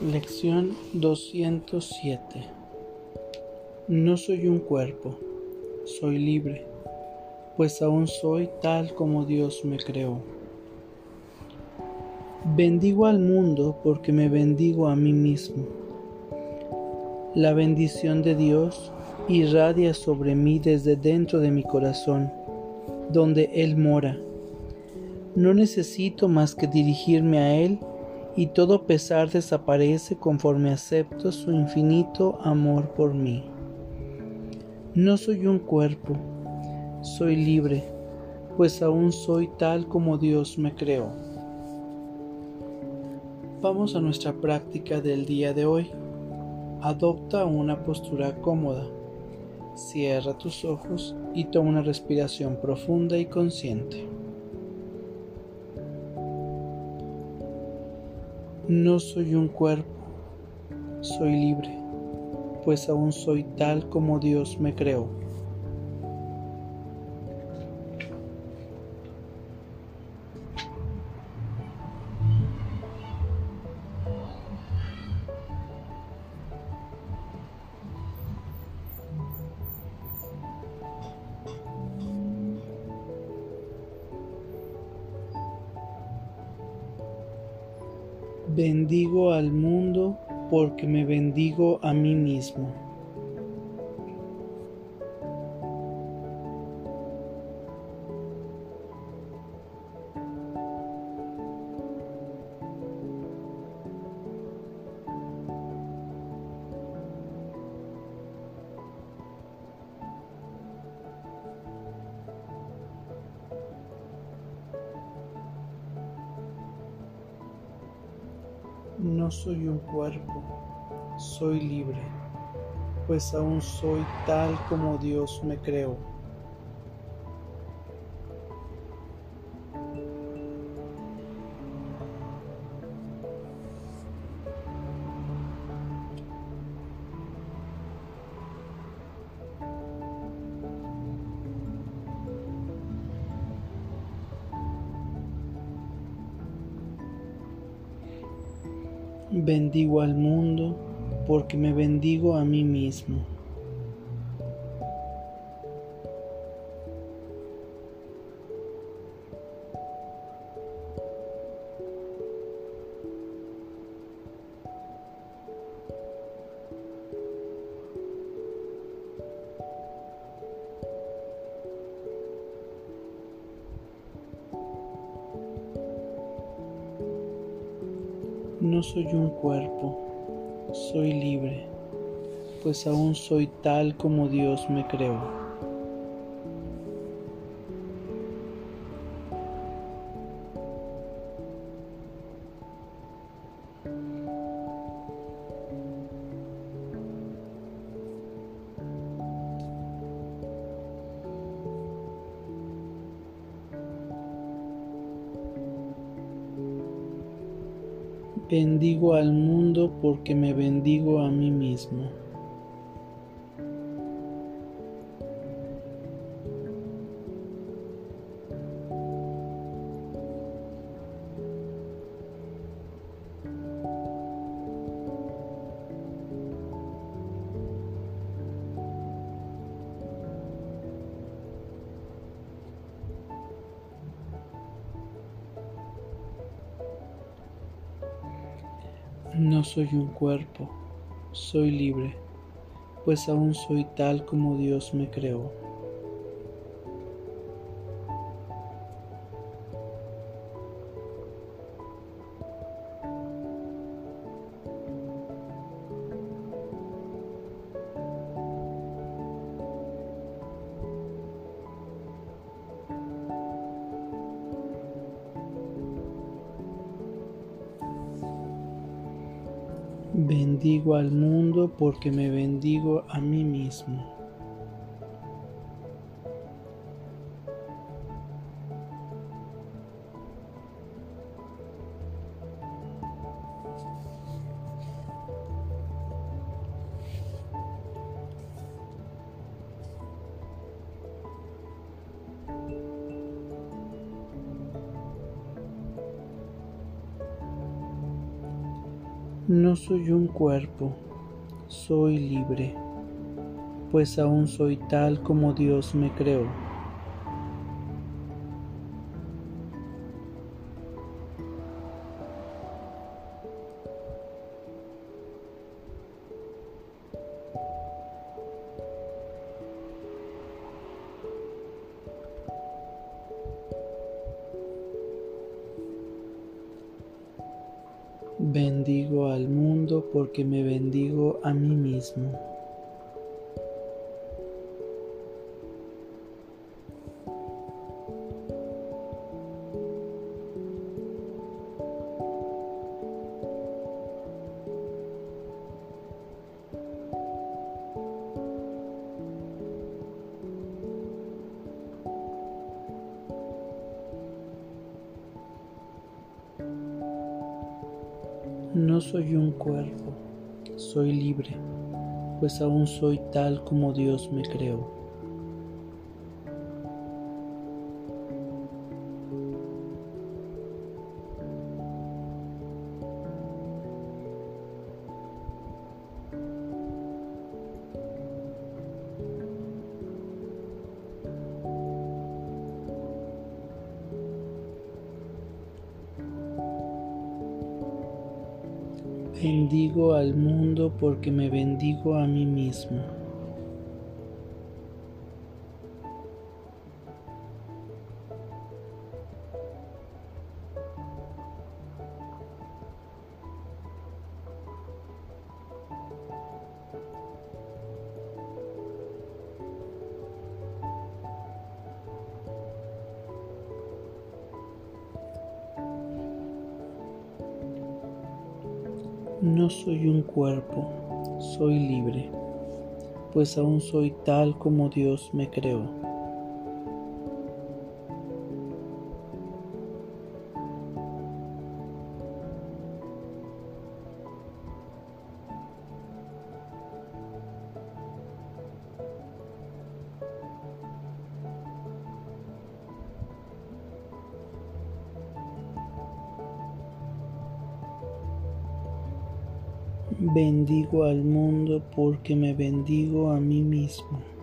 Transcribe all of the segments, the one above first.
Lección 207 No soy un cuerpo, soy libre, pues aún soy tal como Dios me creó. Bendigo al mundo porque me bendigo a mí mismo. La bendición de Dios irradia sobre mí desde dentro de mi corazón, donde Él mora. No necesito más que dirigirme a Él y todo pesar desaparece conforme acepto su infinito amor por mí. No soy un cuerpo, soy libre, pues aún soy tal como Dios me creó. Vamos a nuestra práctica del día de hoy. Adopta una postura cómoda. Cierra tus ojos y toma una respiración profunda y consciente. No soy un cuerpo, soy libre, pues aún soy tal como Dios me creó. Bendigo al mundo porque me bendigo a mí mismo. No soy un cuerpo, soy libre, pues aún soy tal como Dios me creó. Bendigo al mundo porque me bendigo a mí mismo. No soy un cuerpo, soy libre, pues aún soy tal como Dios me creó. Bendigo al mundo porque me bendigo a mí mismo. Soy un cuerpo, soy libre, pues aún soy tal como Dios me creó. Al mundo porque me bendigo a mí mismo. Soy un cuerpo, soy libre, pues aún soy tal como Dios me creó. Porque me bendigo a mí mismo. No soy un cuerpo, soy libre, pues aún soy tal como Dios me creó. Porque me bendigo a mí mismo. No soy un cuerpo, soy libre, pues aún soy tal como Dios me creó. Al mundo porque me bendigo a mí mismo.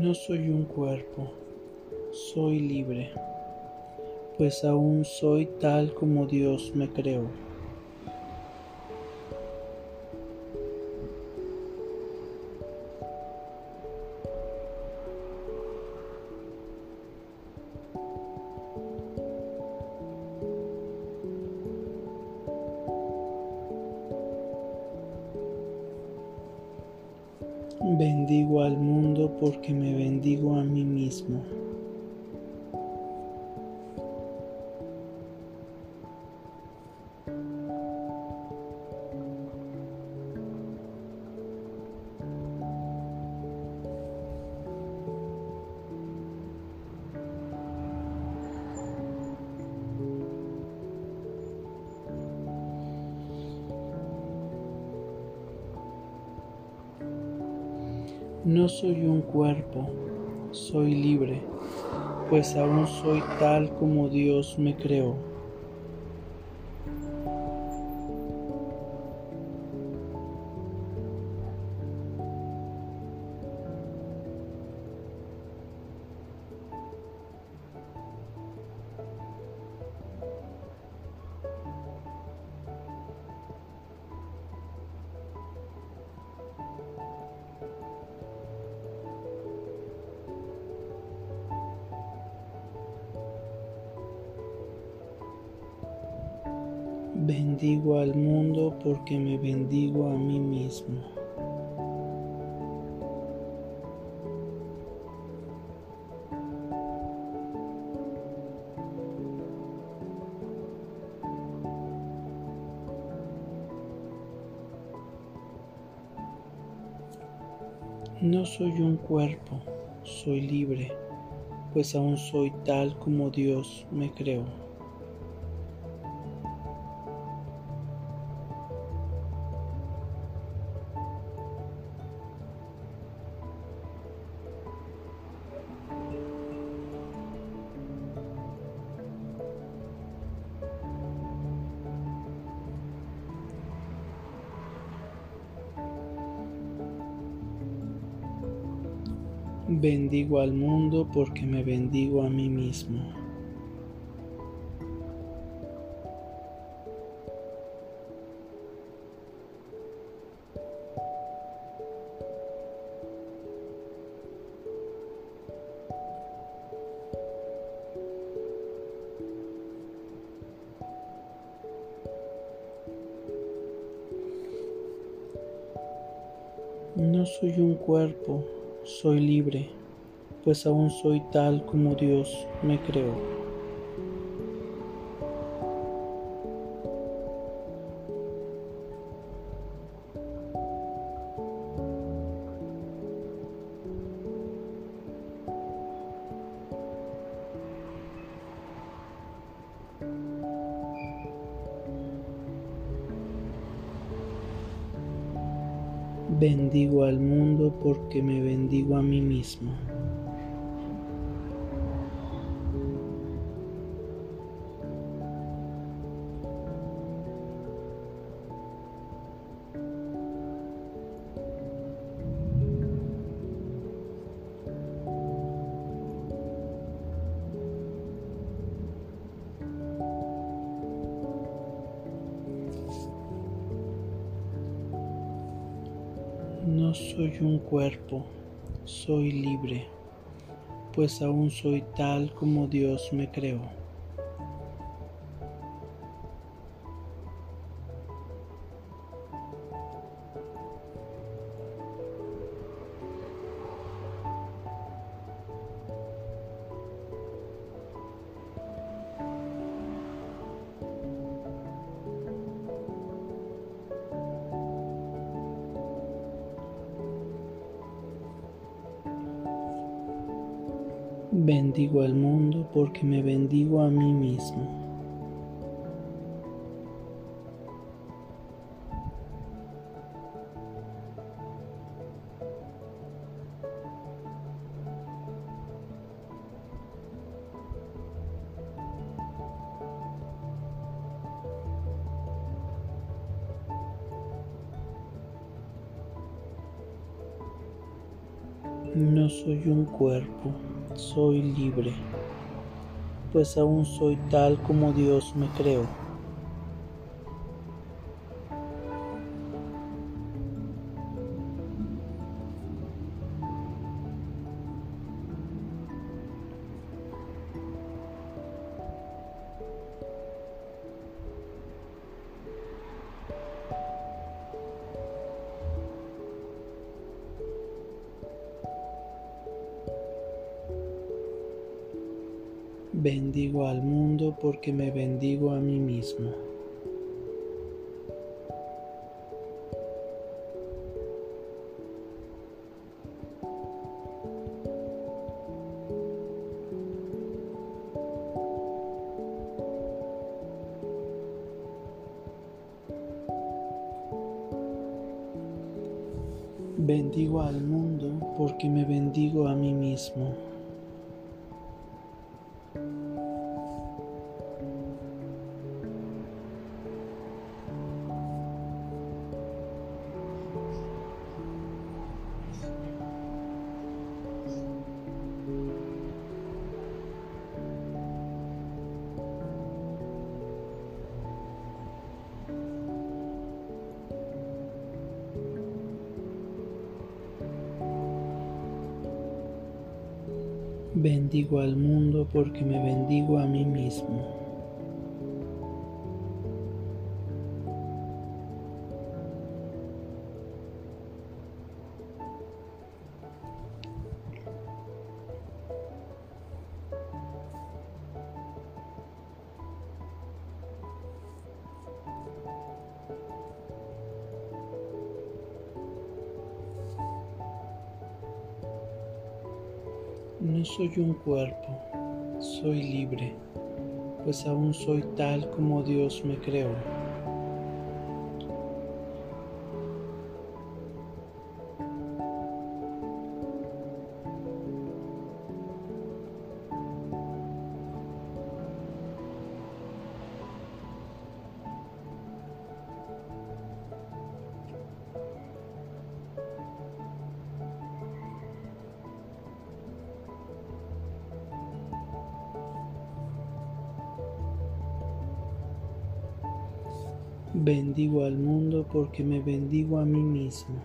No soy un cuerpo, soy libre, pues aún soy tal como Dios me creó. No soy un cuerpo, soy libre, pues aún soy tal como Dios me creó. Bendigo al mundo porque me bendigo a mí mismo. No soy un cuerpo, soy libre, pues aún soy tal como Dios me creó. Bendigo al mundo porque me bendigo a mí mismo. No soy un cuerpo soy libre, pues aún soy tal como Dios me creó. Bendigo al mundo porque me bendigo a mí mismo. Soy un cuerpo, soy libre, pues aún soy tal como Dios me creó. Bendigo al mundo porque me bendigo a mí mismo. No soy un cuerpo soy libre, pues aún soy tal como Dios me creó. Bendigo al mundo porque me bendigo a mí mismo. Bendigo al mundo porque me bendigo a mí mismo. Bendigo al mundo porque me bendigo a mí mismo. No soy un cuerpo, soy libre, pues aún soy tal como Dios me creó. Bendigo al mundo porque me bendigo a mí mismo.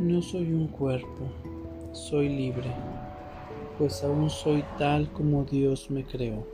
No soy un cuerpo, soy libre, pues aún soy tal como Dios me creó.